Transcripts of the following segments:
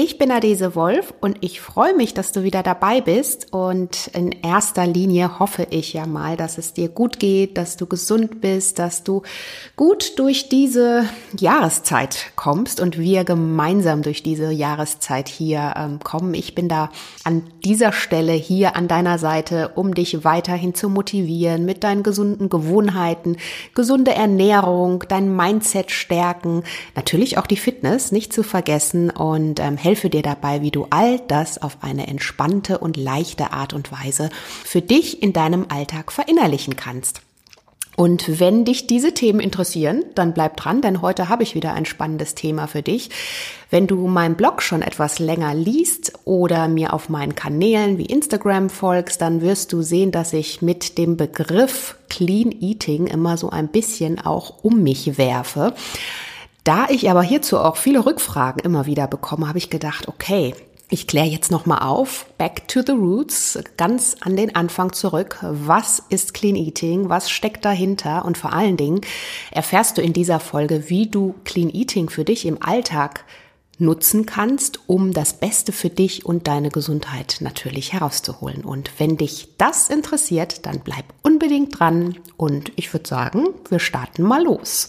Ich bin Adese Wolf und ich freue mich, dass du wieder dabei bist. Und in erster Linie hoffe ich ja mal, dass es dir gut geht, dass du gesund bist, dass du gut durch diese Jahreszeit kommst und wir gemeinsam durch diese Jahreszeit hier ähm, kommen. Ich bin da an dieser Stelle hier an deiner Seite, um dich weiterhin zu motivieren mit deinen gesunden Gewohnheiten, gesunde Ernährung, dein Mindset stärken, natürlich auch die Fitness nicht zu vergessen und ähm, helfe dir dabei, wie du all das auf eine entspannte und leichte Art und Weise für dich in deinem Alltag verinnerlichen kannst. Und wenn dich diese Themen interessieren, dann bleib dran, denn heute habe ich wieder ein spannendes Thema für dich. Wenn du meinen Blog schon etwas länger liest oder mir auf meinen Kanälen wie Instagram folgst, dann wirst du sehen, dass ich mit dem Begriff Clean Eating immer so ein bisschen auch um mich werfe. Da ich aber hierzu auch viele Rückfragen immer wieder bekomme, habe ich gedacht, okay, ich kläre jetzt nochmal auf, back to the roots, ganz an den Anfang zurück. Was ist Clean Eating? Was steckt dahinter? Und vor allen Dingen erfährst du in dieser Folge, wie du Clean Eating für dich im Alltag nutzen kannst, um das Beste für dich und deine Gesundheit natürlich herauszuholen. Und wenn dich das interessiert, dann bleib unbedingt dran und ich würde sagen, wir starten mal los.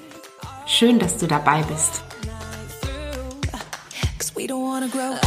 Schön, dass du dabei bist. We don't wanna grow up.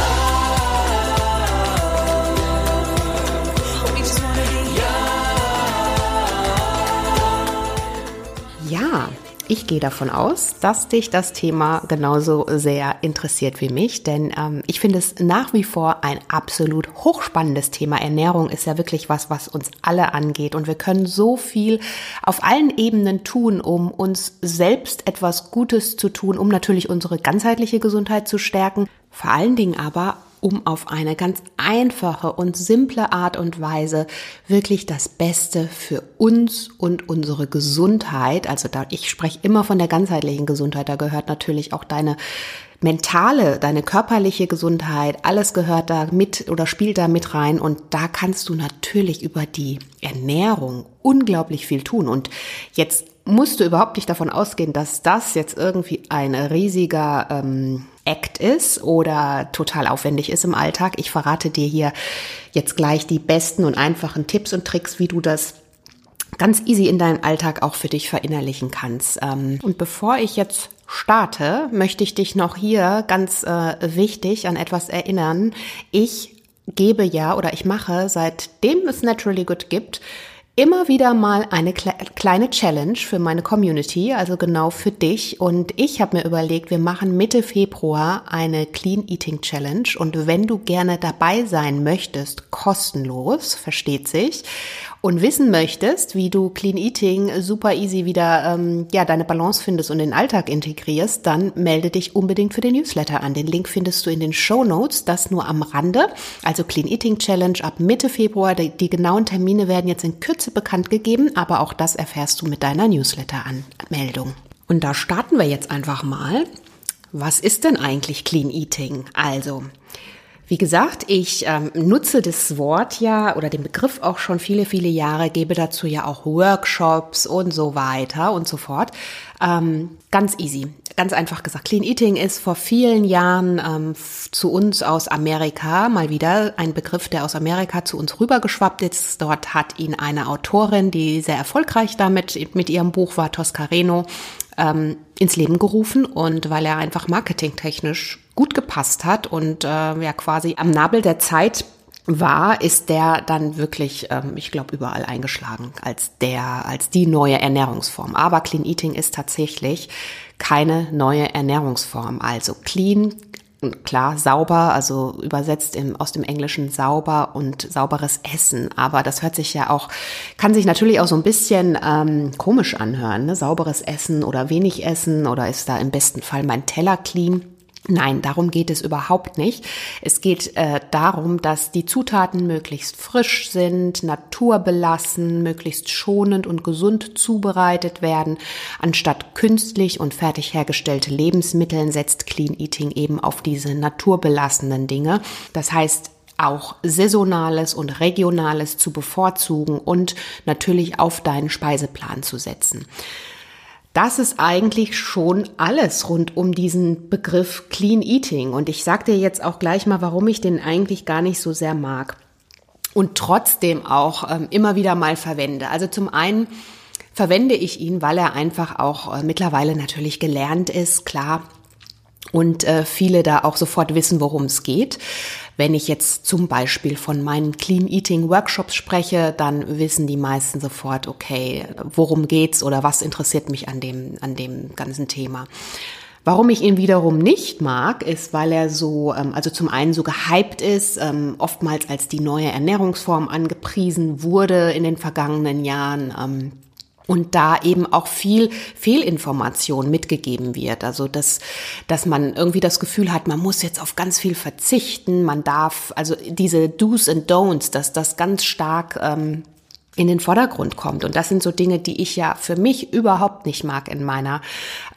Ja, ich gehe davon aus, dass dich das Thema genauso sehr interessiert wie mich, denn ähm, ich finde es nach wie vor ein absolut hochspannendes Thema. Ernährung ist ja wirklich was, was uns alle angeht und wir können so viel auf allen Ebenen tun, um uns selbst etwas Gutes zu tun, um natürlich unsere ganzheitliche Gesundheit zu stärken, vor allen Dingen aber um auf eine ganz einfache und simple Art und Weise wirklich das Beste für uns und unsere Gesundheit, also da ich spreche immer von der ganzheitlichen Gesundheit, da gehört natürlich auch deine mentale, deine körperliche Gesundheit, alles gehört da mit oder spielt da mit rein. Und da kannst du natürlich über die Ernährung unglaublich viel tun. Und jetzt musst du überhaupt nicht davon ausgehen, dass das jetzt irgendwie ein riesiger ähm, Act ist oder total aufwendig ist im Alltag. Ich verrate dir hier jetzt gleich die besten und einfachen Tipps und Tricks, wie du das ganz easy in deinen Alltag auch für dich verinnerlichen kannst. Ähm, und bevor ich jetzt starte, möchte ich dich noch hier ganz äh, wichtig an etwas erinnern. Ich gebe ja oder ich mache, seitdem es Naturally Good gibt, immer wieder mal eine kleine Challenge für meine Community, also genau für dich. Und ich habe mir überlegt, wir machen Mitte Februar eine Clean Eating Challenge. Und wenn du gerne dabei sein möchtest, kostenlos, versteht sich, und wissen möchtest, wie du Clean Eating super easy wieder ähm, ja deine Balance findest und den Alltag integrierst, dann melde dich unbedingt für den Newsletter an. Den Link findest du in den Show Notes, das nur am Rande. Also Clean Eating Challenge ab Mitte Februar. Die, die genauen Termine werden jetzt in Kürze bekannt gegeben, aber auch das erfährst du mit deiner Newsletter-Anmeldung. Und da starten wir jetzt einfach mal. Was ist denn eigentlich Clean Eating? Also, wie gesagt, ich ähm, nutze das Wort ja oder den Begriff auch schon viele, viele Jahre, gebe dazu ja auch Workshops und so weiter und so fort. Ähm, ganz easy, ganz einfach gesagt. Clean Eating ist vor vielen Jahren ähm, zu uns aus Amerika mal wieder ein Begriff, der aus Amerika zu uns rübergeschwappt ist. Dort hat ihn eine Autorin, die sehr erfolgreich damit mit ihrem Buch war, Toscareno, ähm, ins Leben gerufen und weil er einfach marketingtechnisch gut gepasst hat und äh, ja quasi am Nabel der Zeit war, ist der dann wirklich, ähm, ich glaube, überall eingeschlagen als der, als die neue Ernährungsform. Aber Clean Eating ist tatsächlich keine neue Ernährungsform. Also Clean klar, sauber, also übersetzt im, aus dem Englischen sauber und sauberes Essen. Aber das hört sich ja auch, kann sich natürlich auch so ein bisschen ähm, komisch anhören. Ne? Sauberes Essen oder wenig Essen oder ist da im besten Fall mein Teller clean? Nein, darum geht es überhaupt nicht. Es geht äh, darum, dass die Zutaten möglichst frisch sind, naturbelassen, möglichst schonend und gesund zubereitet werden. Anstatt künstlich und fertig hergestellte Lebensmittel setzt Clean Eating eben auf diese naturbelassenen Dinge. Das heißt, auch saisonales und regionales zu bevorzugen und natürlich auf deinen Speiseplan zu setzen. Das ist eigentlich schon alles rund um diesen Begriff Clean Eating. Und ich sage dir jetzt auch gleich mal, warum ich den eigentlich gar nicht so sehr mag und trotzdem auch ähm, immer wieder mal verwende. Also zum einen verwende ich ihn, weil er einfach auch äh, mittlerweile natürlich gelernt ist, klar. Und äh, viele da auch sofort wissen, worum es geht. Wenn ich jetzt zum Beispiel von meinen Clean Eating Workshops spreche, dann wissen die meisten sofort, okay, worum geht's oder was interessiert mich an dem, an dem ganzen Thema. Warum ich ihn wiederum nicht mag, ist, weil er so, ähm, also zum einen so gehypt ist, ähm, oftmals als die neue Ernährungsform angepriesen wurde in den vergangenen Jahren ähm, und da eben auch viel Fehlinformation mitgegeben wird. Also dass, dass man irgendwie das Gefühl hat, man muss jetzt auf ganz viel verzichten, man darf, also diese Do's and Don'ts, dass das ganz stark ähm, in den Vordergrund kommt. Und das sind so Dinge, die ich ja für mich überhaupt nicht mag in meiner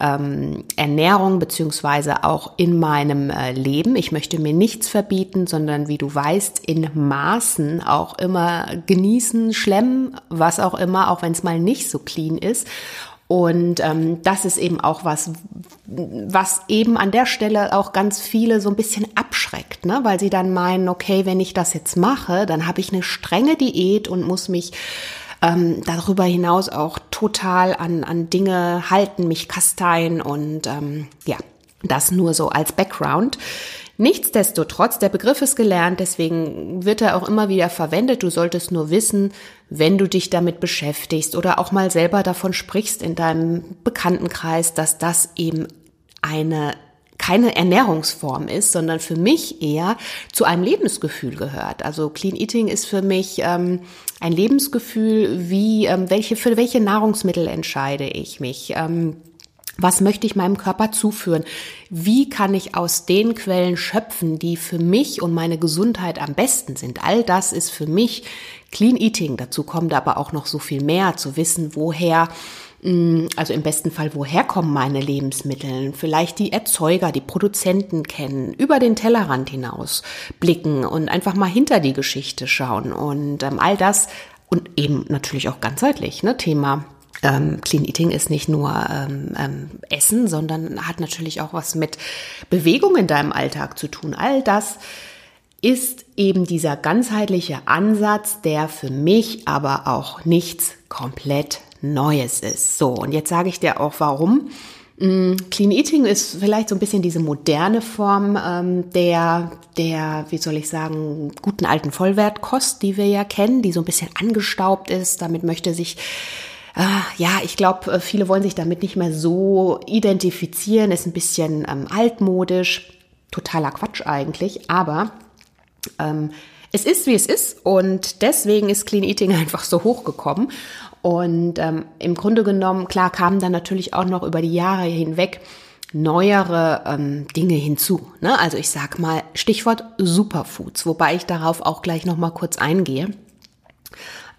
ähm, Ernährung beziehungsweise auch in meinem äh, Leben. Ich möchte mir nichts verbieten, sondern wie du weißt, in Maßen auch immer genießen, schlemmen, was auch immer, auch wenn es mal nicht so clean ist. Und ähm, das ist eben auch was, was eben an der Stelle auch ganz viele so ein bisschen abschreckt, ne? weil sie dann meinen, okay, wenn ich das jetzt mache, dann habe ich eine strenge Diät und muss mich ähm, darüber hinaus auch total an, an Dinge halten, mich kasteien und ähm, ja, das nur so als Background. Nichtsdestotrotz, der Begriff ist gelernt, deswegen wird er auch immer wieder verwendet. Du solltest nur wissen, wenn du dich damit beschäftigst oder auch mal selber davon sprichst in deinem Bekanntenkreis, dass das eben eine keine Ernährungsform ist, sondern für mich eher zu einem Lebensgefühl gehört. Also Clean Eating ist für mich ähm, ein Lebensgefühl, wie ähm, welche für welche Nahrungsmittel entscheide ich mich. Ähm, was möchte ich meinem Körper zuführen? Wie kann ich aus den Quellen schöpfen, die für mich und meine Gesundheit am besten sind? All das ist für mich Clean Eating. Dazu kommt aber auch noch so viel mehr, zu wissen, woher mm, also im besten Fall, woher kommen meine Lebensmittel? Vielleicht die Erzeuger, die Produzenten kennen, über den Tellerrand hinaus blicken und einfach mal hinter die Geschichte schauen und ähm, all das und eben natürlich auch ganzheitlich, ne, Thema ähm, Clean Eating ist nicht nur ähm, ähm, Essen, sondern hat natürlich auch was mit Bewegung in deinem Alltag zu tun. All das ist eben dieser ganzheitliche Ansatz, der für mich aber auch nichts komplett Neues ist. So, und jetzt sage ich dir auch warum. Mm, Clean Eating ist vielleicht so ein bisschen diese moderne Form ähm, der, der, wie soll ich sagen, guten alten Vollwertkost, die wir ja kennen, die so ein bisschen angestaubt ist. Damit möchte sich ja, ich glaube, äh, viele wollen sich damit nicht mehr so identifizieren, ist ein bisschen ähm, altmodisch, totaler Quatsch eigentlich, aber ähm, es ist, wie es ist und deswegen ist Clean Eating einfach so hochgekommen. Und ähm, im Grunde genommen, klar, kamen dann natürlich auch noch über die Jahre hinweg neuere ähm, Dinge hinzu. Ne? Also ich sag mal Stichwort Superfoods, wobei ich darauf auch gleich noch mal kurz eingehe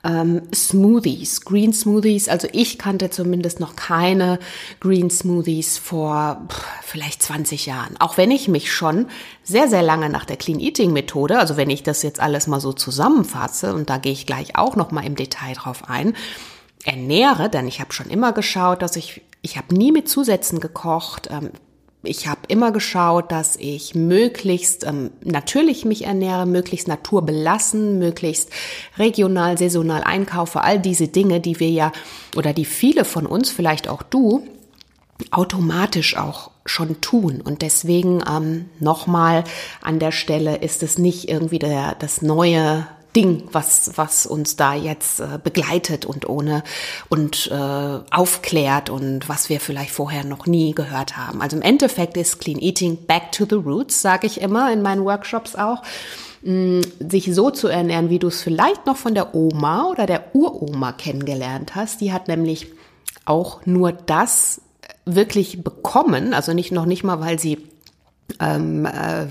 ähm, Smoothies, Green Smoothies. Also ich kannte zumindest noch keine Green Smoothies vor pff, vielleicht 20 Jahren. Auch wenn ich mich schon sehr, sehr lange nach der Clean Eating Methode, also wenn ich das jetzt alles mal so zusammenfasse, und da gehe ich gleich auch noch mal im Detail drauf ein, ernähre, denn ich habe schon immer geschaut, dass ich, ich habe nie mit Zusätzen gekocht. Ich habe immer geschaut, dass ich möglichst ähm, natürlich mich ernähre, möglichst naturbelassen, möglichst regional, saisonal einkaufe, all diese Dinge, die wir ja oder die viele von uns, vielleicht auch du, automatisch auch schon tun. Und deswegen ähm, nochmal an der Stelle ist es nicht irgendwie der, das neue Ding, was, was uns da jetzt äh, begleitet und ohne und äh, aufklärt und was wir vielleicht vorher noch nie gehört haben. Also im Endeffekt ist Clean Eating back to the roots, sage ich immer in meinen Workshops auch mm, sich so zu ernähren, wie du es vielleicht noch von der Oma oder der Uroma kennengelernt hast. Die hat nämlich auch nur das wirklich bekommen, also nicht noch nicht mal, weil sie ähm, äh,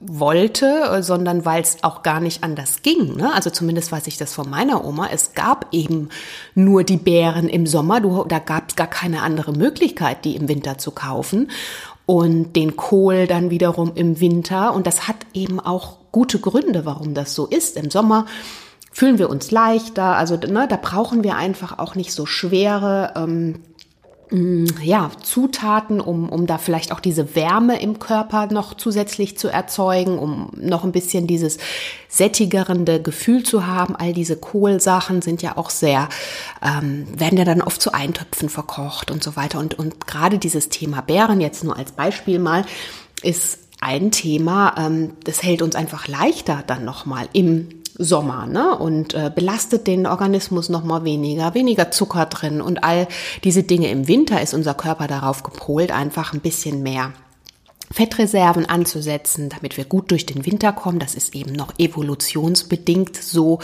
wollte, sondern weil es auch gar nicht anders ging. Ne? Also zumindest weiß ich das von meiner Oma. Es gab eben nur die Beeren im Sommer. Du, da gab es gar keine andere Möglichkeit, die im Winter zu kaufen. Und den Kohl dann wiederum im Winter. Und das hat eben auch gute Gründe, warum das so ist. Im Sommer fühlen wir uns leichter. Also ne, da brauchen wir einfach auch nicht so schwere. Ähm, ja, Zutaten, um, um da vielleicht auch diese Wärme im Körper noch zusätzlich zu erzeugen, um noch ein bisschen dieses sättigerende Gefühl zu haben. All diese Kohlsachen sind ja auch sehr, ähm, werden ja dann oft zu Eintöpfen verkocht und so weiter. Und, und gerade dieses Thema Beeren, jetzt nur als Beispiel mal, ist ein Thema, ähm, das hält uns einfach leichter dann nochmal im Sommer ne? und äh, belastet den Organismus noch mal weniger, weniger Zucker drin und all diese Dinge. Im Winter ist unser Körper darauf gepolt, einfach ein bisschen mehr Fettreserven anzusetzen, damit wir gut durch den Winter kommen. Das ist eben noch evolutionsbedingt so,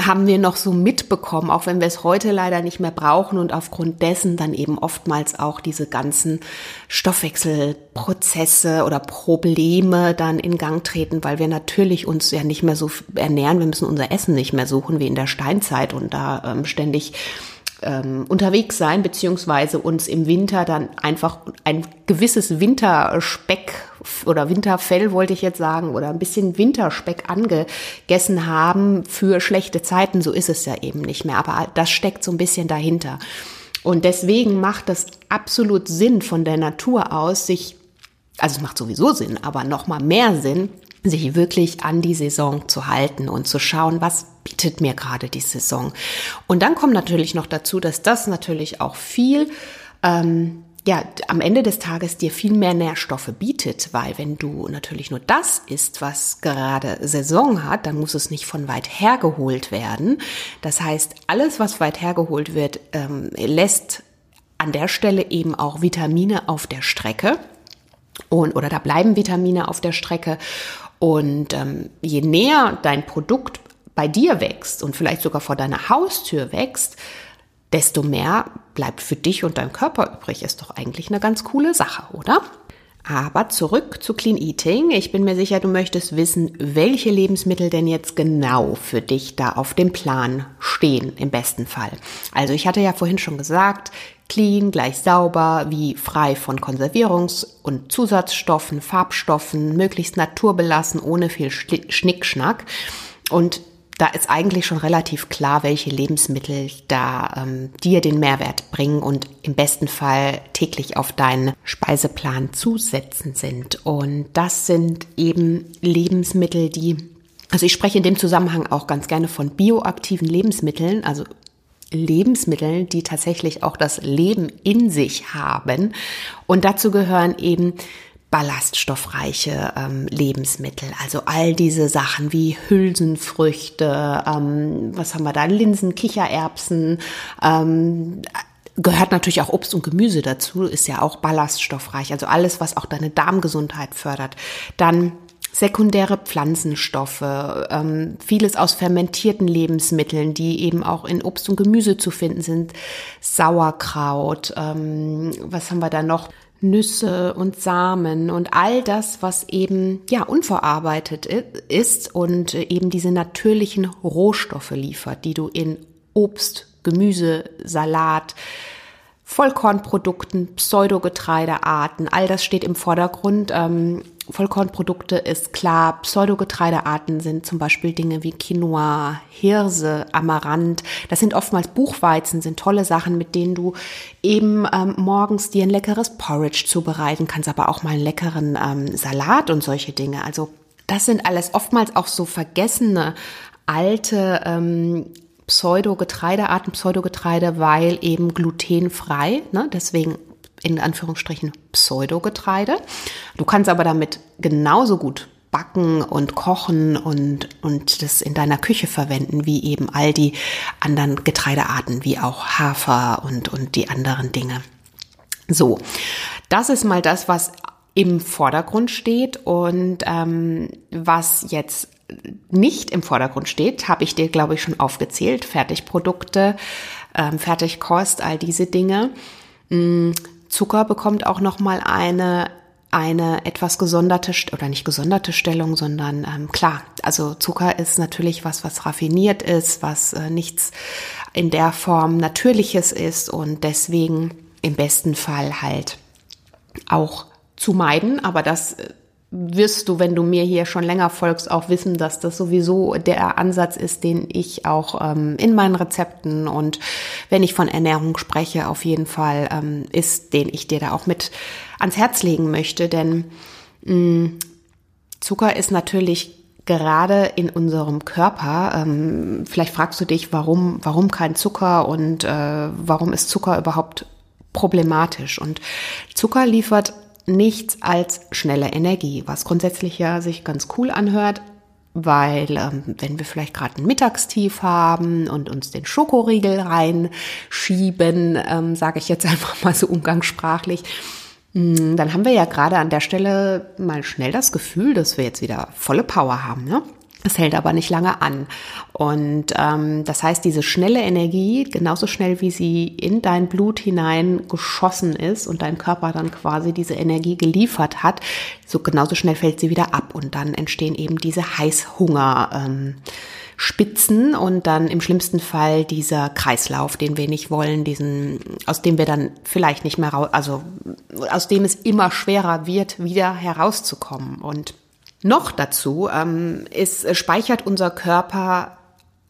haben wir noch so mitbekommen, auch wenn wir es heute leider nicht mehr brauchen und aufgrund dessen dann eben oftmals auch diese ganzen Stoffwechselprozesse oder Probleme dann in Gang treten, weil wir natürlich uns ja nicht mehr so ernähren. Wir müssen unser Essen nicht mehr suchen wie in der Steinzeit und da ähm, ständig ähm, unterwegs sein, beziehungsweise uns im Winter dann einfach ein gewisses Winterspeck oder Winterfell wollte ich jetzt sagen, oder ein bisschen Winterspeck angegessen haben für schlechte Zeiten. So ist es ja eben nicht mehr. Aber das steckt so ein bisschen dahinter. Und deswegen macht das absolut Sinn von der Natur aus, sich, also es macht sowieso Sinn, aber noch mal mehr Sinn, sich wirklich an die Saison zu halten und zu schauen, was bietet mir gerade die Saison. Und dann kommt natürlich noch dazu, dass das natürlich auch viel, ähm, ja, am Ende des Tages dir viel mehr Nährstoffe bietet, weil wenn du natürlich nur das isst, was gerade Saison hat, dann muss es nicht von weit her geholt werden. Das heißt, alles, was weit hergeholt wird, ähm, lässt an der Stelle eben auch Vitamine auf der Strecke. Und, oder da bleiben Vitamine auf der Strecke. Und ähm, je näher dein Produkt bei dir wächst und vielleicht sogar vor deiner Haustür wächst, desto mehr bleibt für dich und dein Körper übrig. Ist doch eigentlich eine ganz coole Sache, oder? Aber zurück zu Clean Eating. Ich bin mir sicher, du möchtest wissen, welche Lebensmittel denn jetzt genau für dich da auf dem Plan stehen, im besten Fall. Also ich hatte ja vorhin schon gesagt, clean gleich sauber, wie frei von Konservierungs- und Zusatzstoffen, Farbstoffen, möglichst naturbelassen, ohne viel Schnickschnack. Und da ist eigentlich schon relativ klar, welche Lebensmittel da ähm, dir den Mehrwert bringen und im besten Fall täglich auf deinen Speiseplan zusetzen sind. Und das sind eben Lebensmittel, die, also ich spreche in dem Zusammenhang auch ganz gerne von bioaktiven Lebensmitteln, also Lebensmitteln, die tatsächlich auch das Leben in sich haben. Und dazu gehören eben ballaststoffreiche ähm, Lebensmittel. Also all diese Sachen wie Hülsenfrüchte, ähm, was haben wir da, Linsen, Kichererbsen, ähm, gehört natürlich auch Obst und Gemüse dazu, ist ja auch ballaststoffreich. Also alles, was auch deine Darmgesundheit fördert. Dann sekundäre Pflanzenstoffe, ähm, vieles aus fermentierten Lebensmitteln, die eben auch in Obst und Gemüse zu finden sind, Sauerkraut, ähm, was haben wir da noch? Nüsse und Samen und all das, was eben ja unverarbeitet ist und eben diese natürlichen Rohstoffe liefert, die du in Obst, Gemüse, Salat, Vollkornprodukten, Pseudogetreidearten, all das steht im Vordergrund. Ähm, Vollkornprodukte ist klar, Pseudogetreidearten sind zum Beispiel Dinge wie Quinoa, Hirse, Amaranth. Das sind oftmals Buchweizen, sind tolle Sachen, mit denen du eben ähm, morgens dir ein leckeres Porridge zubereiten kannst, aber auch mal einen leckeren ähm, Salat und solche Dinge. Also das sind alles oftmals auch so vergessene alte ähm, Pseudogetreidearten, Pseudogetreide, weil eben glutenfrei, ne? deswegen in Anführungsstrichen Pseudogetreide. Du kannst aber damit genauso gut backen und kochen und, und das in deiner Küche verwenden, wie eben all die anderen Getreidearten, wie auch Hafer und, und die anderen Dinge. So, das ist mal das, was im Vordergrund steht und ähm, was jetzt nicht im Vordergrund steht, habe ich dir, glaube ich, schon aufgezählt. Fertigprodukte, ähm, Fertigkost, all diese Dinge. Zucker bekommt auch noch mal eine eine etwas gesonderte oder nicht gesonderte Stellung, sondern ähm, klar, also Zucker ist natürlich was, was raffiniert ist, was äh, nichts in der Form Natürliches ist und deswegen im besten Fall halt auch zu meiden. Aber das äh, wirst du, wenn du mir hier schon länger folgst, auch wissen, dass das sowieso der Ansatz ist, den ich auch ähm, in meinen Rezepten und wenn ich von Ernährung spreche, auf jeden Fall ähm, ist, den ich dir da auch mit ans Herz legen möchte. Denn mh, mm, Zucker ist natürlich gerade in unserem Körper. Ähm, vielleicht fragst du dich, warum, warum kein Zucker und äh, warum ist Zucker überhaupt problematisch? Und Zucker liefert nichts als schnelle Energie, was grundsätzlich ja sich ganz cool anhört, weil ähm, wenn wir vielleicht gerade ein Mittagstief haben und uns den Schokoriegel reinschieben, ähm, sage ich jetzt einfach mal so umgangssprachlich, hm, dann haben wir ja gerade an der Stelle mal schnell das Gefühl, dass wir jetzt wieder volle Power haben. Ne? Es hält aber nicht lange an. Und ähm, das heißt, diese schnelle Energie, genauso schnell wie sie in dein Blut hinein geschossen ist und dein Körper dann quasi diese Energie geliefert hat, so genauso schnell fällt sie wieder ab und dann entstehen eben diese Heißhunger. Ähm, Spitzen und dann im schlimmsten Fall dieser Kreislauf, den wir nicht wollen, diesen, aus dem wir dann vielleicht nicht mehr raus, also aus dem es immer schwerer wird, wieder herauszukommen. Und noch dazu ähm, ist, speichert unser Körper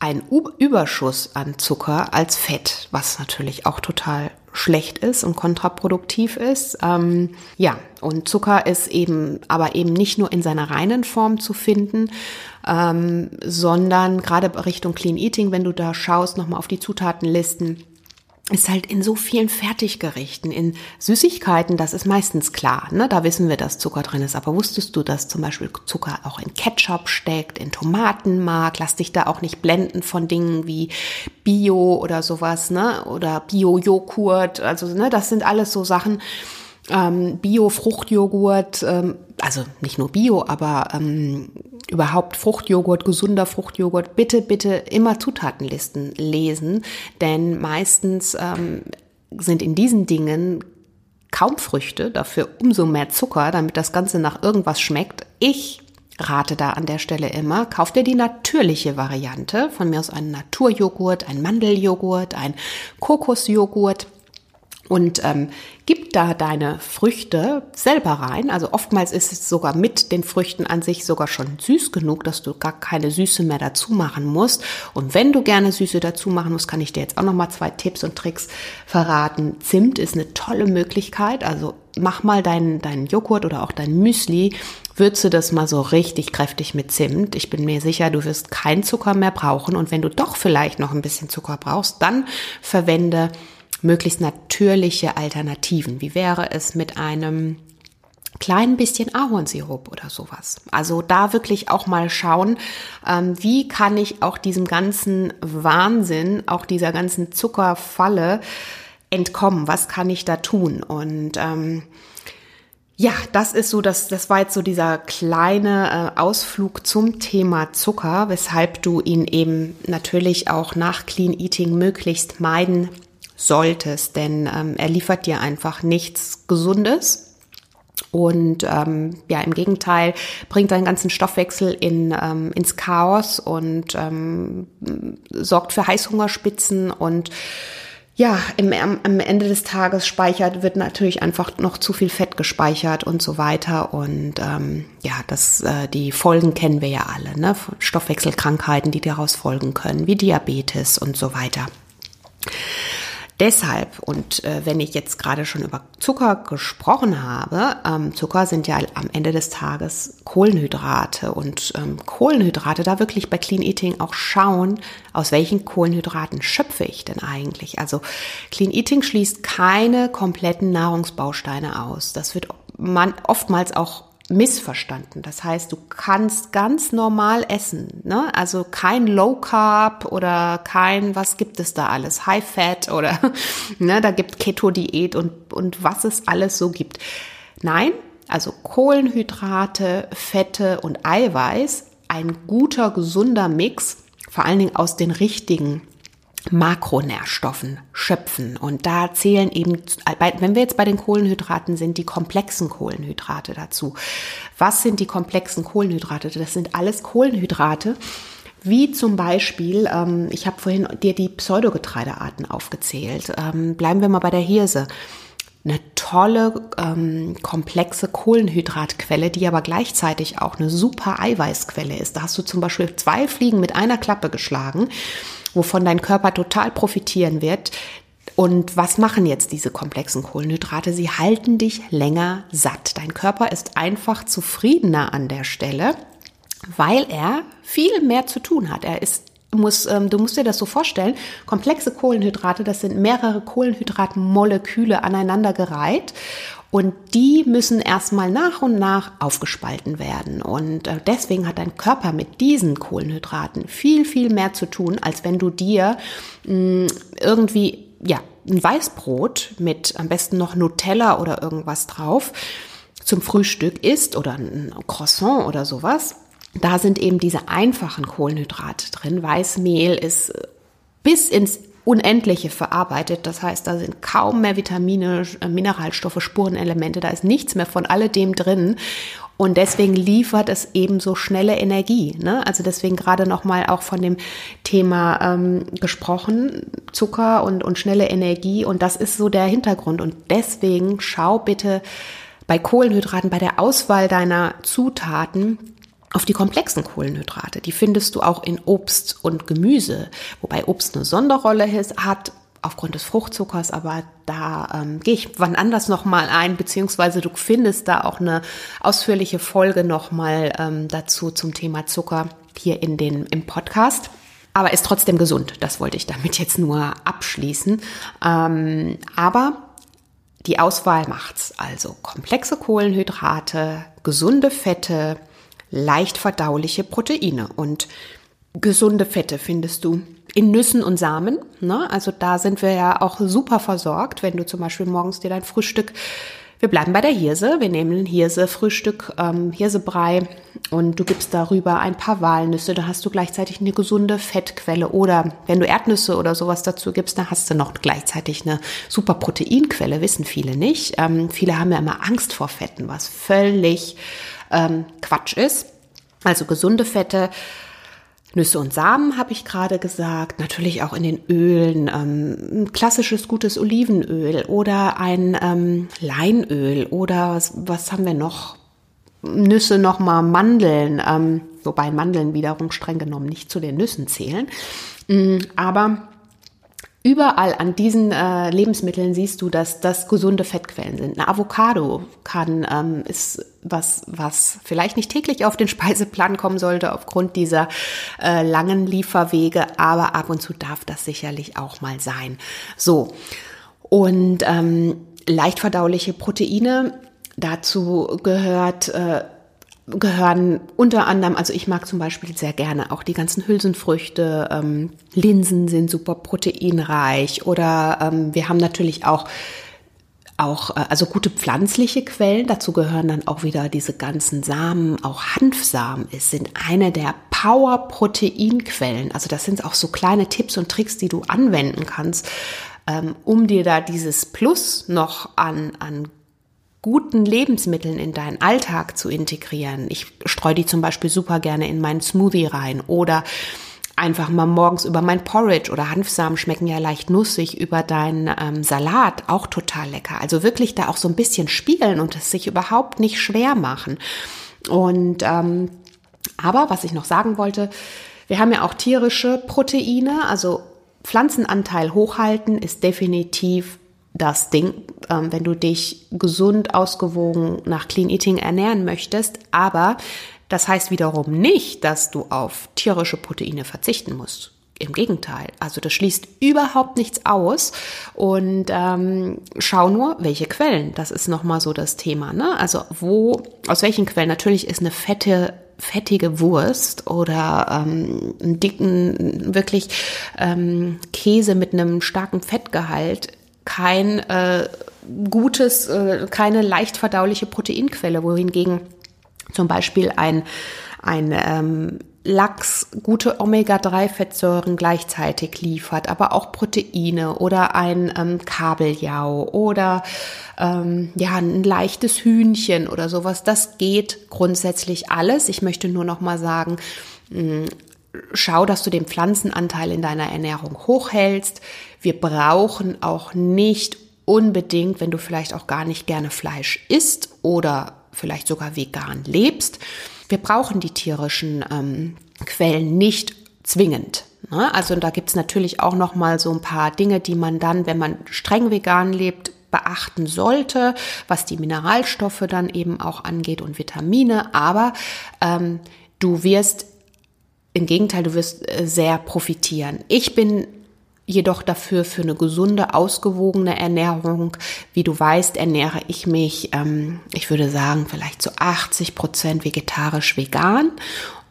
einen Überschuss an Zucker als Fett, was natürlich auch total schlecht ist und kontraproduktiv ist. Ähm, ja, und Zucker ist eben aber eben nicht nur in seiner reinen Form zu finden, ähm, sondern gerade Richtung Clean Eating, wenn du da schaust, nochmal auf die Zutatenlisten, ist halt in so vielen Fertiggerichten, in Süßigkeiten, das ist meistens klar, ne? Da wissen wir, dass Zucker drin ist. Aber wusstest du, dass zum Beispiel Zucker auch in Ketchup steckt, in Tomatenmark? Lass dich da auch nicht blenden von Dingen wie Bio oder sowas, ne? Oder Bio-Joghurt. Also, ne, das sind alles so Sachen. Ähm, Bio-Fruchtjoghurt, ähm, also nicht nur Bio, aber ähm, überhaupt Fruchtjoghurt, gesunder Fruchtjoghurt, bitte, bitte immer Zutatenlisten lesen, denn meistens ähm, sind in diesen Dingen kaum Früchte, dafür umso mehr Zucker, damit das Ganze nach irgendwas schmeckt. Ich rate da an der Stelle immer, kauf dir die natürliche Variante, von mir aus einen Naturjoghurt, ein Mandeljoghurt, ein Kokosjoghurt und ähm, gib da deine Früchte selber rein. Also oftmals ist es sogar mit den Früchten an sich sogar schon süß genug, dass du gar keine Süße mehr dazu machen musst. Und wenn du gerne Süße dazu machen musst, kann ich dir jetzt auch noch mal zwei Tipps und Tricks verraten. Zimt ist eine tolle Möglichkeit. Also mach mal deinen deinen Joghurt oder auch dein Müsli würze das mal so richtig kräftig mit Zimt. Ich bin mir sicher, du wirst keinen Zucker mehr brauchen. Und wenn du doch vielleicht noch ein bisschen Zucker brauchst, dann verwende möglichst natürliche Alternativen. Wie wäre es mit einem kleinen bisschen Ahornsirup oder sowas. Also da wirklich auch mal schauen, ähm, wie kann ich auch diesem ganzen Wahnsinn, auch dieser ganzen Zuckerfalle entkommen? Was kann ich da tun? Und ähm, ja, das ist so, das, das war jetzt so dieser kleine äh, Ausflug zum Thema Zucker, weshalb du ihn eben natürlich auch nach Clean Eating möglichst meiden solltest, denn ähm, er liefert dir einfach nichts Gesundes. Und ähm, ja, im Gegenteil, bringt deinen ganzen Stoffwechsel in, ähm, ins Chaos und ähm, sorgt für Heißhungerspitzen und ja, im, am Ende des Tages speichert, wird natürlich einfach noch zu viel Fett gespeichert und so weiter. Und ähm, ja, das, äh, die Folgen kennen wir ja alle, ne? Stoffwechselkrankheiten, die daraus folgen können, wie Diabetes und so weiter. Deshalb, und äh, wenn ich jetzt gerade schon über Zucker gesprochen habe, ähm, Zucker sind ja am Ende des Tages Kohlenhydrate und ähm, Kohlenhydrate, da wirklich bei Clean Eating auch schauen, aus welchen Kohlenhydraten schöpfe ich denn eigentlich. Also Clean Eating schließt keine kompletten Nahrungsbausteine aus. Das wird man oftmals auch missverstanden. Das heißt, du kannst ganz normal essen, ne? Also kein Low Carb oder kein, was gibt es da alles? High Fat oder, ne? Da gibt Keto-Diät und, und was es alles so gibt. Nein, also Kohlenhydrate, Fette und Eiweiß, ein guter, gesunder Mix, vor allen Dingen aus den richtigen Makronährstoffen schöpfen. Und da zählen eben, wenn wir jetzt bei den Kohlenhydraten sind, die komplexen Kohlenhydrate dazu. Was sind die komplexen Kohlenhydrate? Das sind alles Kohlenhydrate, wie zum Beispiel, ähm, ich habe vorhin dir die Pseudogetreidearten aufgezählt. Ähm, bleiben wir mal bei der Hirse. Eine tolle, ähm, komplexe Kohlenhydratquelle, die aber gleichzeitig auch eine super Eiweißquelle ist. Da hast du zum Beispiel zwei Fliegen mit einer Klappe geschlagen wovon dein Körper total profitieren wird. Und was machen jetzt diese komplexen Kohlenhydrate? Sie halten dich länger satt. Dein Körper ist einfach zufriedener an der Stelle, weil er viel mehr zu tun hat. Er ist muss, ähm, du musst dir das so vorstellen, komplexe Kohlenhydrate, das sind mehrere Kohlenhydratmoleküle aneinandergereiht und die müssen erstmal nach und nach aufgespalten werden. Und äh, deswegen hat dein Körper mit diesen Kohlenhydraten viel, viel mehr zu tun, als wenn du dir mh, irgendwie, ja, ein Weißbrot mit am besten noch Nutella oder irgendwas drauf zum Frühstück isst oder ein Croissant oder sowas. Da sind eben diese einfachen Kohlenhydrate drin. Weißmehl ist bis ins Unendliche verarbeitet. Das heißt, da sind kaum mehr Vitamine, äh, Mineralstoffe, Spurenelemente, da ist nichts mehr von alledem drin. Und deswegen liefert es eben so schnelle Energie. Ne? Also deswegen gerade nochmal auch von dem Thema ähm, gesprochen, Zucker und, und schnelle Energie. Und das ist so der Hintergrund. Und deswegen schau bitte bei Kohlenhydraten, bei der Auswahl deiner Zutaten, auf die komplexen Kohlenhydrate. Die findest du auch in Obst und Gemüse, wobei Obst eine Sonderrolle hat aufgrund des Fruchtzuckers, aber da ähm, gehe ich wann anders nochmal ein, beziehungsweise du findest da auch eine ausführliche Folge nochmal ähm, dazu zum Thema Zucker hier in den, im Podcast. Aber ist trotzdem gesund, das wollte ich damit jetzt nur abschließen. Ähm, aber die Auswahl macht's. Also komplexe Kohlenhydrate, gesunde Fette, leicht verdauliche Proteine und gesunde Fette findest du in Nüssen und Samen. Ne? Also da sind wir ja auch super versorgt, wenn du zum Beispiel morgens dir dein Frühstück wir bleiben bei der Hirse. Wir nehmen Hirsefrühstück, ähm, Hirsebrei und du gibst darüber ein paar Walnüsse. Da hast du gleichzeitig eine gesunde Fettquelle. Oder wenn du Erdnüsse oder sowas dazu gibst, dann hast du noch gleichzeitig eine super Proteinquelle, wissen viele nicht. Ähm, viele haben ja immer Angst vor Fetten, was völlig ähm, Quatsch ist. Also gesunde Fette. Nüsse und Samen habe ich gerade gesagt, natürlich auch in den Ölen, ähm, ein klassisches gutes Olivenöl oder ein ähm, Leinöl oder was, was haben wir noch? Nüsse nochmal Mandeln, ähm, wobei Mandeln wiederum streng genommen nicht zu den Nüssen zählen. Mm, aber Überall an diesen äh, Lebensmitteln siehst du, dass das gesunde Fettquellen sind. Eine Avocado kann ähm, ist was, was vielleicht nicht täglich auf den Speiseplan kommen sollte aufgrund dieser äh, langen Lieferwege, aber ab und zu darf das sicherlich auch mal sein. So und ähm, leicht verdauliche Proteine. Dazu gehört äh, gehören unter anderem, also ich mag zum Beispiel sehr gerne auch die ganzen Hülsenfrüchte, ähm, Linsen sind super proteinreich oder ähm, wir haben natürlich auch auch äh, also gute pflanzliche Quellen. Dazu gehören dann auch wieder diese ganzen Samen, auch Hanfsamen ist sind eine der Power-Proteinquellen. Also das sind auch so kleine Tipps und Tricks, die du anwenden kannst, ähm, um dir da dieses Plus noch an an guten Lebensmitteln in deinen Alltag zu integrieren. Ich streue die zum Beispiel super gerne in meinen Smoothie rein oder einfach mal morgens über mein Porridge oder Hanfsamen schmecken ja leicht nussig über deinen ähm, Salat auch total lecker. Also wirklich da auch so ein bisschen spielen und es sich überhaupt nicht schwer machen. Und ähm, aber was ich noch sagen wollte, wir haben ja auch tierische Proteine, also Pflanzenanteil hochhalten ist definitiv das Ding, ähm, wenn du dich gesund, ausgewogen nach Clean Eating ernähren möchtest. Aber das heißt wiederum nicht, dass du auf tierische Proteine verzichten musst. Im Gegenteil, also das schließt überhaupt nichts aus. Und ähm, schau nur, welche Quellen. Das ist nochmal so das Thema. Ne? Also wo, aus welchen Quellen? Natürlich ist eine fette fettige Wurst oder ähm, einen dicken, wirklich ähm, Käse mit einem starken Fettgehalt kein äh, gutes, äh, keine leicht verdauliche Proteinquelle, wohingegen zum Beispiel ein, ein ähm, Lachs gute Omega-3-Fettsäuren gleichzeitig liefert, aber auch Proteine oder ein ähm, Kabeljau oder ähm, ja ein leichtes Hühnchen oder sowas. Das geht grundsätzlich alles. Ich möchte nur noch mal sagen, mh, schau, dass du den Pflanzenanteil in deiner Ernährung hochhältst. Wir brauchen auch nicht unbedingt, wenn du vielleicht auch gar nicht gerne Fleisch isst oder vielleicht sogar vegan lebst, wir brauchen die tierischen ähm, Quellen nicht zwingend. Ne? Also da gibt es natürlich auch noch mal so ein paar Dinge, die man dann, wenn man streng vegan lebt, beachten sollte, was die Mineralstoffe dann eben auch angeht und Vitamine. Aber ähm, du wirst im Gegenteil, du wirst äh, sehr profitieren. Ich bin jedoch dafür für eine gesunde, ausgewogene Ernährung. Wie du weißt, ernähre ich mich, ähm, ich würde sagen, vielleicht zu 80 Prozent vegetarisch-vegan.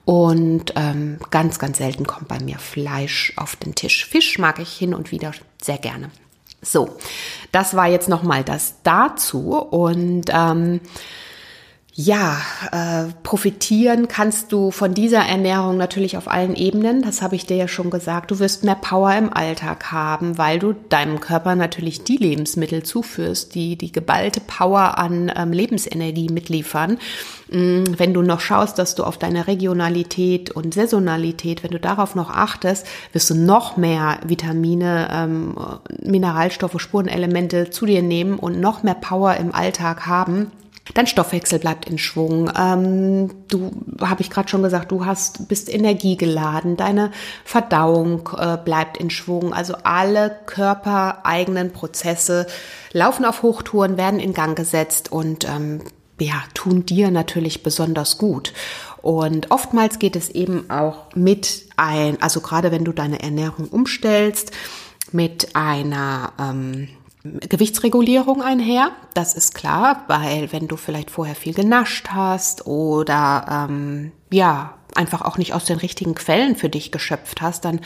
Und ähm, ganz, ganz selten kommt bei mir Fleisch auf den Tisch. Fisch mag ich hin und wieder sehr gerne. So, das war jetzt nochmal das dazu. Und ähm, ja, äh, profitieren kannst du von dieser Ernährung natürlich auf allen Ebenen. Das habe ich dir ja schon gesagt. Du wirst mehr Power im Alltag haben, weil du deinem Körper natürlich die Lebensmittel zuführst, die die geballte Power an ähm, Lebensenergie mitliefern. Ähm, wenn du noch schaust, dass du auf deine Regionalität und Saisonalität, wenn du darauf noch achtest, wirst du noch mehr Vitamine, ähm, Mineralstoffe, Spurenelemente zu dir nehmen und noch mehr Power im Alltag haben Dein Stoffwechsel bleibt in Schwung. Ähm, du, habe ich gerade schon gesagt, du hast, bist energiegeladen. Deine Verdauung äh, bleibt in Schwung. Also alle körpereigenen Prozesse laufen auf Hochtouren, werden in Gang gesetzt und ähm, ja, tun dir natürlich besonders gut. Und oftmals geht es eben auch mit ein, also gerade wenn du deine Ernährung umstellst, mit einer ähm, Gewichtsregulierung einher. Das ist klar, weil wenn du vielleicht vorher viel genascht hast oder ähm, ja einfach auch nicht aus den richtigen Quellen für dich geschöpft hast, dann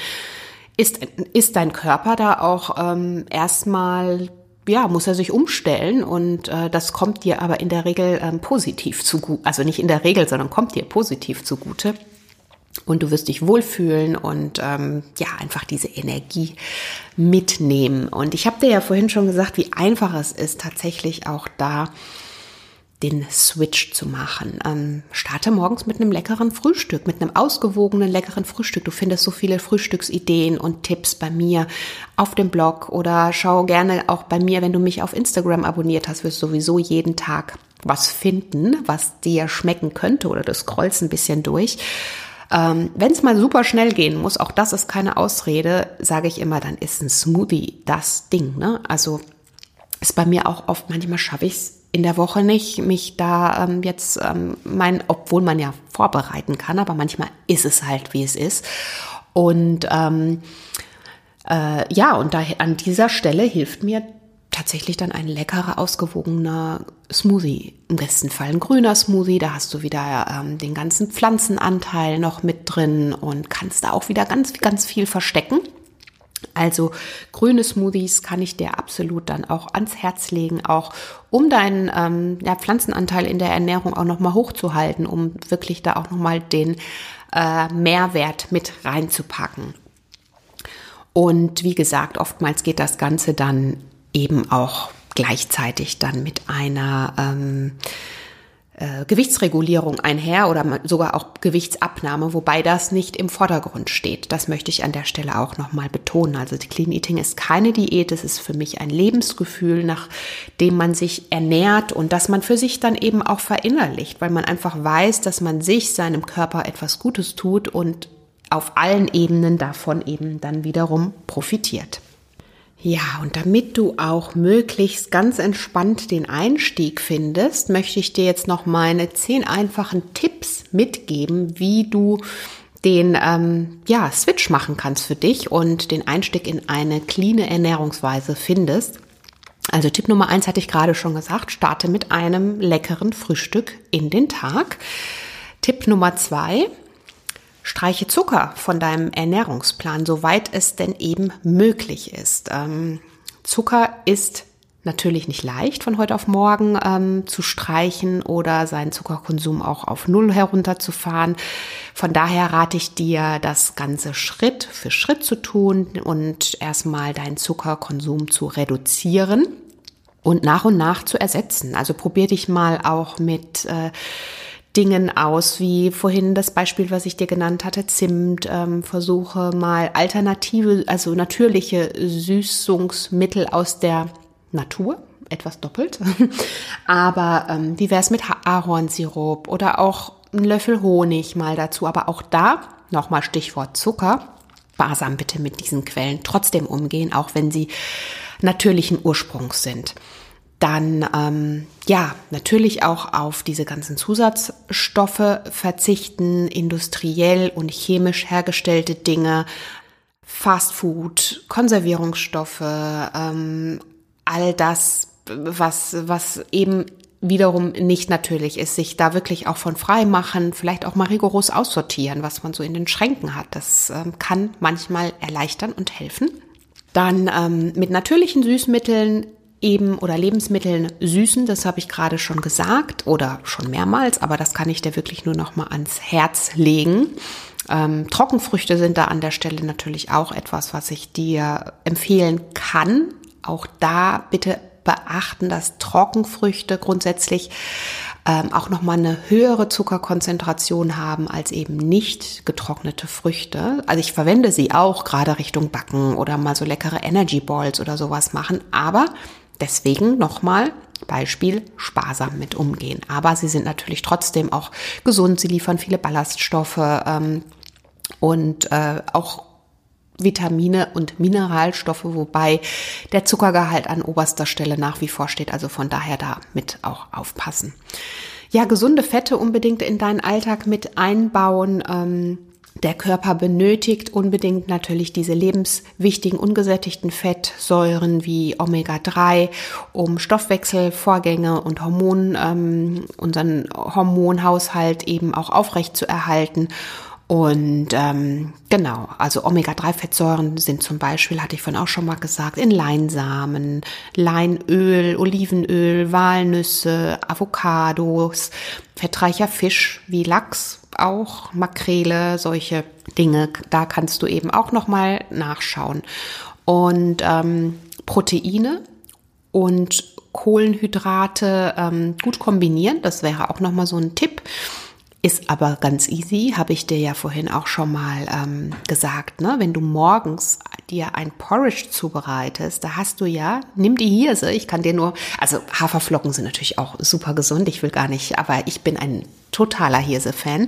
ist, ist dein Körper da auch ähm, erstmal ja, muss er sich umstellen und äh, das kommt dir aber in der Regel ähm, positiv zugute, also nicht in der Regel, sondern kommt dir positiv zugute und du wirst dich wohlfühlen und ähm, ja, einfach diese Energie mitnehmen. Und ich habe dir ja vorhin schon gesagt, wie einfach es ist, tatsächlich auch da den Switch zu machen. Ähm, starte morgens mit einem leckeren Frühstück, mit einem ausgewogenen, leckeren Frühstück. Du findest so viele Frühstücksideen und Tipps bei mir auf dem Blog oder schau gerne auch bei mir, wenn du mich auf Instagram abonniert hast, wirst du sowieso jeden Tag was finden, was dir schmecken könnte oder du scrollst ein bisschen durch. Ähm, Wenn es mal super schnell gehen muss, auch das ist keine Ausrede, sage ich immer, dann ist ein Smoothie das Ding. Ne? Also ist bei mir auch oft, manchmal schaffe ich es in der Woche nicht, mich da ähm, jetzt ähm, mein, obwohl man ja vorbereiten kann, aber manchmal ist es halt, wie es ist. Und ähm, äh, ja, und da an dieser Stelle hilft mir tatsächlich dann ein leckerer, ausgewogener Smoothie. Im besten Fall ein grüner Smoothie, da hast du wieder ähm, den ganzen Pflanzenanteil noch mit drin und kannst da auch wieder ganz, ganz viel verstecken. Also grüne Smoothies kann ich dir absolut dann auch ans Herz legen, auch um deinen ähm, ja, Pflanzenanteil in der Ernährung auch nochmal hochzuhalten, um wirklich da auch nochmal den äh, Mehrwert mit reinzupacken. Und wie gesagt, oftmals geht das Ganze dann eben auch gleichzeitig dann mit einer ähm, äh, Gewichtsregulierung einher oder sogar auch Gewichtsabnahme, wobei das nicht im Vordergrund steht. Das möchte ich an der Stelle auch nochmal betonen. Also Clean Eating ist keine Diät, es ist für mich ein Lebensgefühl, nach dem man sich ernährt und das man für sich dann eben auch verinnerlicht, weil man einfach weiß, dass man sich, seinem Körper etwas Gutes tut und auf allen Ebenen davon eben dann wiederum profitiert. Ja, und damit du auch möglichst ganz entspannt den Einstieg findest, möchte ich dir jetzt noch meine zehn einfachen Tipps mitgeben, wie du den ähm, ja, Switch machen kannst für dich und den Einstieg in eine cleane Ernährungsweise findest. Also Tipp Nummer eins hatte ich gerade schon gesagt, starte mit einem leckeren Frühstück in den Tag. Tipp Nummer zwei, streiche Zucker von deinem Ernährungsplan, soweit es denn eben möglich ist. Ähm, Zucker ist natürlich nicht leicht von heute auf morgen ähm, zu streichen oder seinen Zuckerkonsum auch auf Null herunterzufahren. Von daher rate ich dir, das Ganze Schritt für Schritt zu tun und erstmal deinen Zuckerkonsum zu reduzieren und nach und nach zu ersetzen. Also probier dich mal auch mit äh, Dingen aus, wie vorhin das Beispiel, was ich dir genannt hatte, Zimt. Ähm, versuche mal alternative, also natürliche Süßungsmittel aus der Natur, etwas doppelt. Aber ähm, wie wäre es mit Ahornsirup oder auch ein Löffel Honig mal dazu. Aber auch da, nochmal Stichwort Zucker, sparsam bitte mit diesen Quellen trotzdem umgehen, auch wenn sie natürlichen Ursprungs sind. Dann ähm, ja, natürlich auch auf diese ganzen Zusatzstoffe verzichten, industriell und chemisch hergestellte Dinge, Fastfood, Konservierungsstoffe, ähm, all das, was, was eben wiederum nicht natürlich ist, sich da wirklich auch von frei machen, vielleicht auch mal rigoros aussortieren, was man so in den Schränken hat. Das ähm, kann manchmal erleichtern und helfen. Dann ähm, mit natürlichen Süßmitteln eben oder Lebensmitteln süßen, das habe ich gerade schon gesagt oder schon mehrmals, aber das kann ich dir wirklich nur noch mal ans Herz legen. Ähm, Trockenfrüchte sind da an der Stelle natürlich auch etwas, was ich dir empfehlen kann, auch da bitte beachten, dass Trockenfrüchte grundsätzlich ähm, auch nochmal eine höhere Zuckerkonzentration haben als eben nicht getrocknete Früchte. Also ich verwende sie auch gerade Richtung Backen oder mal so leckere Energy Balls oder sowas machen, aber deswegen nochmal Beispiel sparsam mit umgehen. Aber sie sind natürlich trotzdem auch gesund, sie liefern viele Ballaststoffe ähm, und äh, auch Vitamine und Mineralstoffe, wobei der Zuckergehalt an oberster Stelle nach wie vor steht. Also von daher da mit auch aufpassen. Ja, gesunde Fette unbedingt in deinen Alltag mit einbauen. Ähm, der Körper benötigt unbedingt natürlich diese lebenswichtigen ungesättigten Fettsäuren wie Omega-3, um Stoffwechselvorgänge und Hormon, ähm, unseren Hormonhaushalt eben auch aufrecht zu erhalten. Und ähm, genau, also Omega-3-Fettsäuren sind zum Beispiel, hatte ich vorhin auch schon mal gesagt, in Leinsamen, Leinöl, Olivenöl, Walnüsse, Avocados, fettreicher Fisch wie Lachs auch, Makrele, solche Dinge. Da kannst du eben auch nochmal nachschauen. Und ähm, Proteine und Kohlenhydrate ähm, gut kombinieren, das wäre auch nochmal so ein Tipp. Ist aber ganz easy, habe ich dir ja vorhin auch schon mal ähm, gesagt. Ne? Wenn du morgens dir ein Porridge zubereitest, da hast du ja, nimm die Hirse, ich kann dir nur, also Haferflocken sind natürlich auch super gesund, ich will gar nicht, aber ich bin ein totaler Hirse-Fan.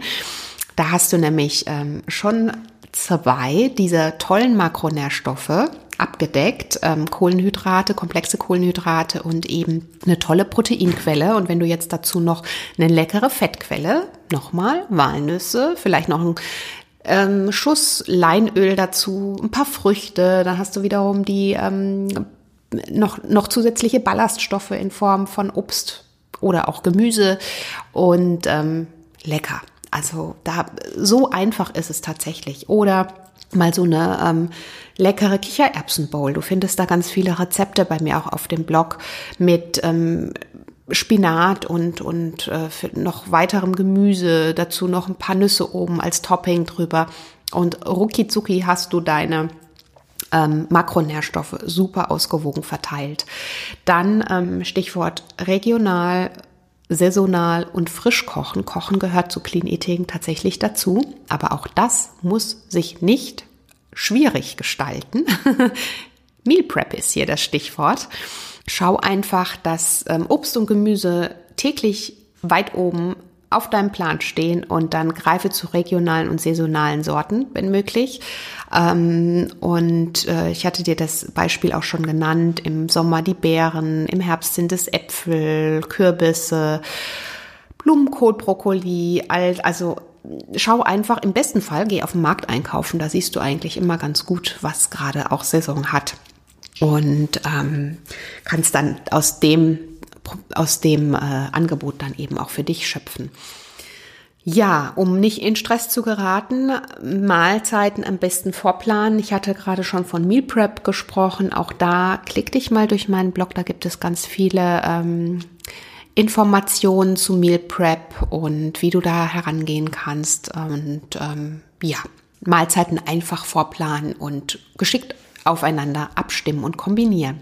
Da hast du nämlich ähm, schon zwei dieser tollen Makronährstoffe, abgedeckt. Ähm, Kohlenhydrate, komplexe Kohlenhydrate und eben eine tolle Proteinquelle. Und wenn du jetzt dazu noch eine leckere Fettquelle, nochmal Walnüsse, vielleicht noch ein ähm, Schuss Leinöl dazu, ein paar Früchte, dann hast du wiederum die ähm, noch, noch zusätzliche Ballaststoffe in Form von Obst oder auch Gemüse und ähm, lecker. Also da so einfach ist es tatsächlich. Oder mal so eine ähm, leckere Kichererbsenbowl. Du findest da ganz viele Rezepte bei mir auch auf dem Blog mit ähm, Spinat und, und äh, noch weiterem Gemüse, dazu noch ein paar Nüsse oben als Topping drüber. Und rucki zucki hast du deine ähm, Makronährstoffe super ausgewogen verteilt. Dann ähm, Stichwort regional, saisonal und frisch kochen. Kochen gehört zu Clean Eating tatsächlich dazu, aber auch das muss sich nicht schwierig gestalten. Meal Prep ist hier das Stichwort. Schau einfach, dass ähm, Obst und Gemüse täglich weit oben auf deinem Plan stehen und dann greife zu regionalen und saisonalen Sorten, wenn möglich. Ähm, und äh, ich hatte dir das Beispiel auch schon genannt. Im Sommer die Beeren, im Herbst sind es Äpfel, Kürbisse, Blumenkohl, Brokkoli, all, also schau einfach im besten Fall, geh auf den Markt einkaufen. Da siehst du eigentlich immer ganz gut, was gerade auch Saison hat. Und ähm, kannst dann aus dem, aus dem äh, Angebot dann eben auch für dich schöpfen. Ja, um nicht in Stress zu geraten, Mahlzeiten am besten vorplanen. Ich hatte gerade schon von Meal Prep gesprochen. Auch da klick dich mal durch meinen Blog. Da gibt es ganz viele ähm, Informationen zu Meal Prep und wie du da herangehen kannst. Und ähm, ja, Mahlzeiten einfach vorplanen und geschickt aufeinander abstimmen und kombinieren.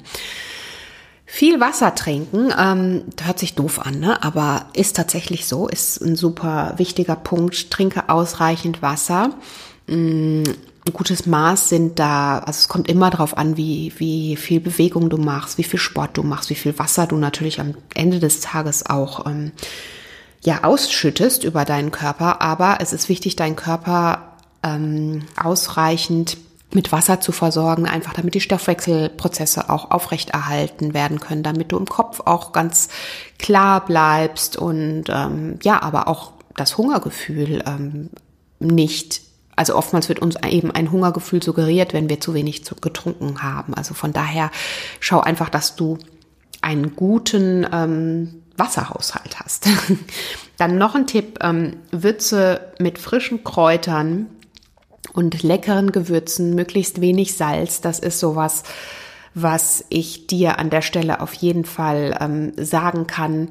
Viel Wasser trinken, ähm, hört sich doof an, ne? aber ist tatsächlich so, ist ein super wichtiger Punkt. Trinke ausreichend Wasser. Mm, ein gutes Maß sind da, also es kommt immer darauf an, wie, wie viel Bewegung du machst, wie viel Sport du machst, wie viel Wasser du natürlich am Ende des Tages auch ähm, ja ausschüttest über deinen Körper. Aber es ist wichtig, deinen Körper ähm, ausreichend mit Wasser zu versorgen, einfach damit die Stoffwechselprozesse auch aufrechterhalten werden können, damit du im Kopf auch ganz klar bleibst und ähm, ja, aber auch das Hungergefühl ähm, nicht also oftmals wird uns eben ein Hungergefühl suggeriert, wenn wir zu wenig getrunken haben. Also von daher schau einfach, dass du einen guten ähm, Wasserhaushalt hast. Dann noch ein Tipp, ähm, Würze mit frischen Kräutern und leckeren Gewürzen, möglichst wenig Salz. Das ist sowas, was ich dir an der Stelle auf jeden Fall ähm, sagen kann.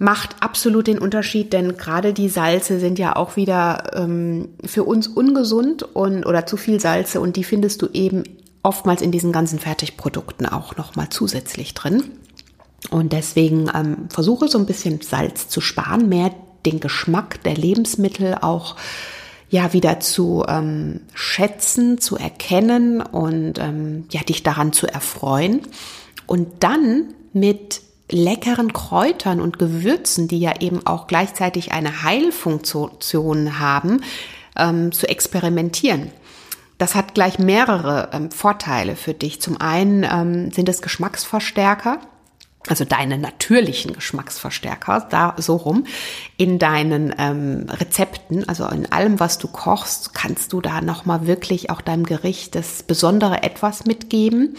Macht absolut den Unterschied, denn gerade die Salze sind ja auch wieder ähm, für uns ungesund und oder zu viel Salze und die findest du eben oftmals in diesen ganzen Fertigprodukten auch noch mal zusätzlich drin. Und deswegen ähm, versuche so ein bisschen Salz zu sparen, mehr den Geschmack der Lebensmittel auch ja wieder zu ähm, schätzen, zu erkennen und ähm, ja dich daran zu erfreuen und dann mit leckeren Kräutern und Gewürzen, die ja eben auch gleichzeitig eine Heilfunktion haben, ähm, zu experimentieren. Das hat gleich mehrere ähm, Vorteile für dich. Zum einen ähm, sind es Geschmacksverstärker, also deine natürlichen Geschmacksverstärker, da so rum, in deinen ähm, Rezepten, also in allem, was du kochst, kannst du da nochmal wirklich auch deinem Gericht das besondere Etwas mitgeben.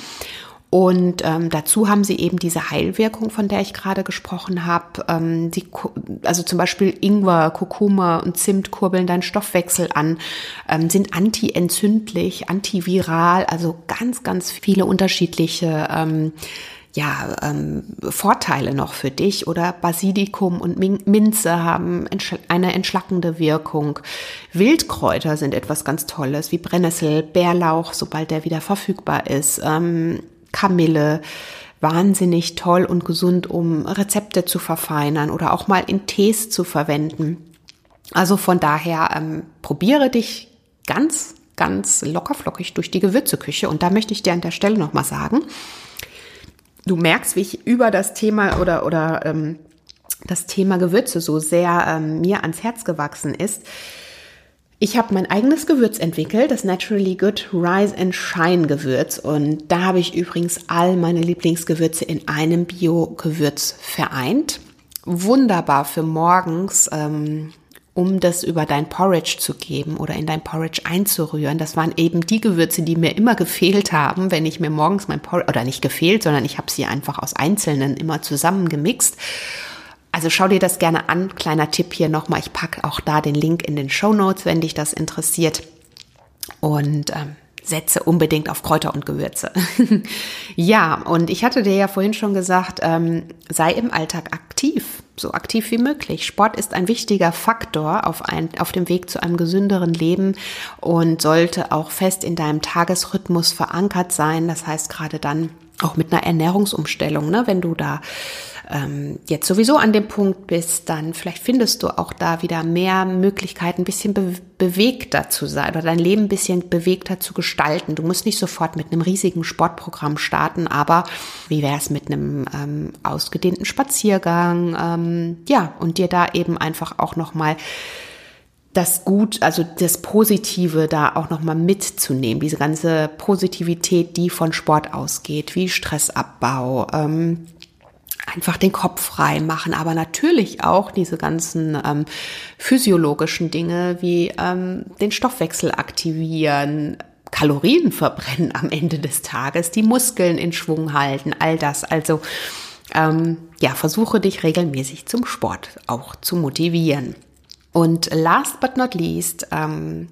Und ähm, dazu haben sie eben diese Heilwirkung, von der ich gerade gesprochen habe. Ähm, also zum Beispiel Ingwer, Kurkuma und Zimt kurbeln deinen Stoffwechsel an, ähm, sind antientzündlich, antiviral, also ganz, ganz viele unterschiedliche ähm, ja, ähm, Vorteile noch für dich oder Basilikum und Minze haben eine entschlackende Wirkung. Wildkräuter sind etwas ganz Tolles, wie Brennnessel, Bärlauch, sobald der wieder verfügbar ist, ähm, Kamille, wahnsinnig toll und gesund, um Rezepte zu verfeinern oder auch mal in Tees zu verwenden. Also von daher ähm, probiere dich ganz, ganz lockerflockig durch die Gewürzeküche und da möchte ich dir an der Stelle noch mal sagen, du merkst, wie ich über das Thema oder, oder ähm, das Thema Gewürze so sehr ähm, mir ans Herz gewachsen ist. Ich habe mein eigenes Gewürz entwickelt, das Naturally Good Rise and Shine Gewürz. Und da habe ich übrigens all meine Lieblingsgewürze in einem Bio-Gewürz vereint. Wunderbar für morgens ähm, um das über dein Porridge zu geben oder in dein Porridge einzurühren. Das waren eben die Gewürze, die mir immer gefehlt haben, wenn ich mir morgens mein Porridge, oder nicht gefehlt, sondern ich habe sie einfach aus Einzelnen immer zusammengemixt. Also schau dir das gerne an. Kleiner Tipp hier nochmal. Ich packe auch da den Link in den Show Notes, wenn dich das interessiert. Und ähm, setze unbedingt auf Kräuter und Gewürze. ja, und ich hatte dir ja vorhin schon gesagt, ähm, sei im Alltag aktiv, so aktiv wie möglich. Sport ist ein wichtiger Faktor auf, ein, auf dem Weg zu einem gesünderen Leben und sollte auch fest in deinem Tagesrhythmus verankert sein. Das heißt gerade dann auch mit einer Ernährungsumstellung, ne, wenn du da ähm, jetzt sowieso an dem Punkt bist, dann vielleicht findest du auch da wieder mehr Möglichkeiten, ein bisschen be bewegter zu sein oder dein Leben ein bisschen bewegter zu gestalten. Du musst nicht sofort mit einem riesigen Sportprogramm starten, aber wie wäre es mit einem ähm, ausgedehnten Spaziergang? Ähm, ja, und dir da eben einfach auch nochmal das Gut, also das Positive da auch nochmal mitzunehmen, diese ganze Positivität, die von Sport ausgeht, wie Stressabbau, ähm, einfach den Kopf frei machen, aber natürlich auch diese ganzen ähm, physiologischen Dinge wie ähm, den Stoffwechsel aktivieren, Kalorien verbrennen am Ende des Tages, die Muskeln in Schwung halten, all das. Also ähm, ja, versuche dich regelmäßig zum Sport auch zu motivieren. Und last but not least ähm,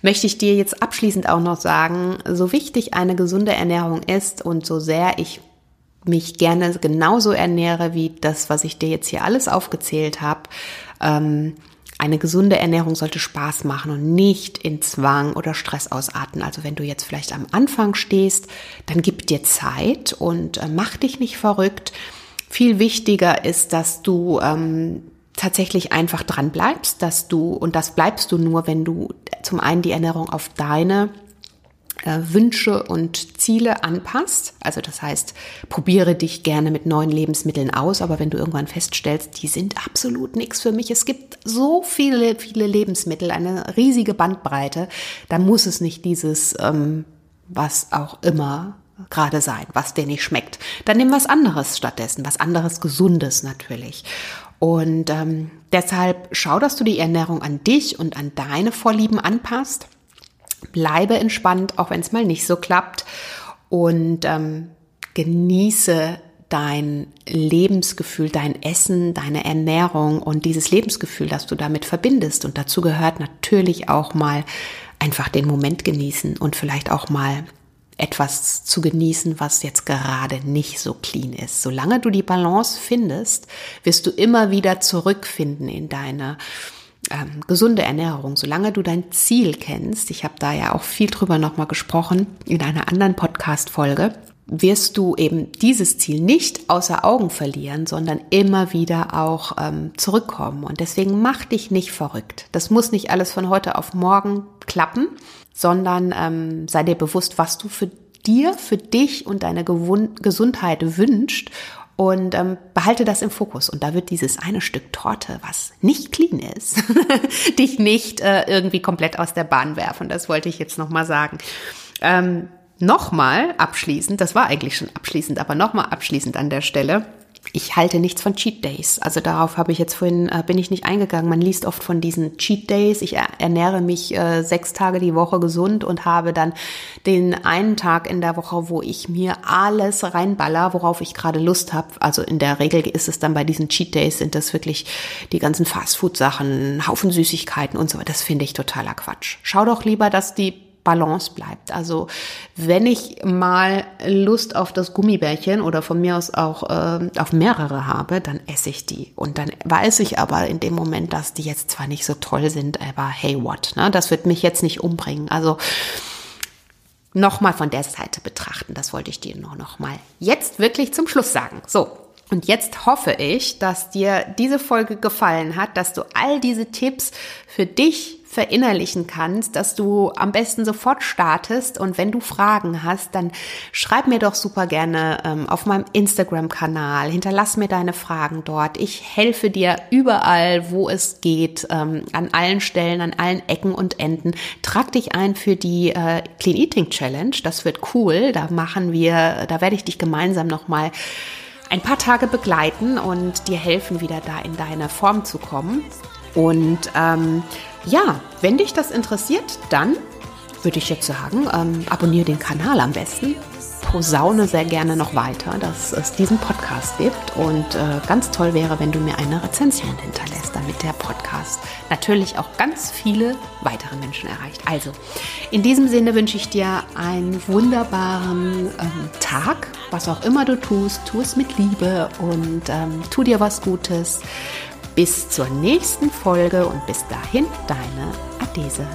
möchte ich dir jetzt abschließend auch noch sagen, so wichtig eine gesunde Ernährung ist und so sehr ich mich gerne genauso ernähre wie das, was ich dir jetzt hier alles aufgezählt habe, ähm, eine gesunde Ernährung sollte Spaß machen und nicht in Zwang oder Stress ausarten. Also wenn du jetzt vielleicht am Anfang stehst, dann gib dir Zeit und äh, mach dich nicht verrückt. Viel wichtiger ist, dass du ähm, tatsächlich einfach dran bleibst, dass du, und das bleibst du nur, wenn du zum einen die Ernährung auf deine äh, Wünsche und Ziele anpasst. Also das heißt, probiere dich gerne mit neuen Lebensmitteln aus, aber wenn du irgendwann feststellst, die sind absolut nichts für mich, es gibt so viele, viele Lebensmittel, eine riesige Bandbreite, dann muss es nicht dieses, ähm, was auch immer gerade sein, was dir nicht schmeckt. Dann nimm was anderes stattdessen, was anderes Gesundes natürlich. Und ähm, deshalb schau, dass du die Ernährung an dich und an deine Vorlieben anpasst. Bleibe entspannt, auch wenn es mal nicht so klappt. Und ähm, genieße dein Lebensgefühl, dein Essen, deine Ernährung und dieses Lebensgefühl, das du damit verbindest. Und dazu gehört natürlich auch mal einfach den Moment genießen und vielleicht auch mal etwas zu genießen, was jetzt gerade nicht so clean ist. Solange du die Balance findest, wirst du immer wieder zurückfinden in deine ähm, gesunde Ernährung. Solange du dein Ziel kennst, ich habe da ja auch viel drüber nochmal gesprochen in einer anderen Podcast-Folge, wirst du eben dieses Ziel nicht außer Augen verlieren, sondern immer wieder auch ähm, zurückkommen. Und deswegen mach dich nicht verrückt. Das muss nicht alles von heute auf morgen klappen sondern ähm, sei dir bewusst, was du für dir, für dich und deine Gewun Gesundheit wünscht und ähm, behalte das im Fokus. Und da wird dieses eine Stück Torte, was nicht clean ist, dich nicht äh, irgendwie komplett aus der Bahn werfen. Das wollte ich jetzt nochmal sagen. Ähm, nochmal abschließend, das war eigentlich schon abschließend, aber nochmal abschließend an der Stelle ich halte nichts von Cheat Days. Also darauf habe ich jetzt vorhin, äh, bin ich nicht eingegangen. Man liest oft von diesen Cheat Days. Ich ernähre mich äh, sechs Tage die Woche gesund und habe dann den einen Tag in der Woche, wo ich mir alles reinballer, worauf ich gerade Lust habe. Also in der Regel ist es dann bei diesen Cheat Days, sind das wirklich die ganzen Fastfood-Sachen, Haufen Süßigkeiten und so. Das finde ich totaler Quatsch. Schau doch lieber, dass die Balance bleibt. Also wenn ich mal Lust auf das Gummibärchen oder von mir aus auch äh, auf mehrere habe, dann esse ich die. Und dann weiß ich aber in dem Moment, dass die jetzt zwar nicht so toll sind, aber hey what, ne? das wird mich jetzt nicht umbringen. Also nochmal von der Seite betrachten, das wollte ich dir nur nochmal jetzt wirklich zum Schluss sagen. So, und jetzt hoffe ich, dass dir diese Folge gefallen hat, dass du all diese Tipps für dich verinnerlichen kannst, dass du am besten sofort startest. Und wenn du Fragen hast, dann schreib mir doch super gerne ähm, auf meinem Instagram-Kanal. Hinterlass mir deine Fragen dort. Ich helfe dir überall, wo es geht, ähm, an allen Stellen, an allen Ecken und Enden. Trag dich ein für die äh, Clean Eating Challenge. Das wird cool. Da machen wir, da werde ich dich gemeinsam nochmal ein paar Tage begleiten und dir helfen, wieder da in deine Form zu kommen. Und ähm, ja, wenn dich das interessiert, dann würde ich jetzt sagen, ähm, abonniere den Kanal am besten. Posaune sehr gerne noch weiter, dass es diesen Podcast gibt. Und äh, ganz toll wäre, wenn du mir eine Rezension hinterlässt, damit der Podcast natürlich auch ganz viele weitere Menschen erreicht. Also, in diesem Sinne wünsche ich dir einen wunderbaren ähm, Tag. Was auch immer du tust, tu es mit Liebe und ähm, tu dir was Gutes. Bis zur nächsten Folge und bis dahin deine Adese.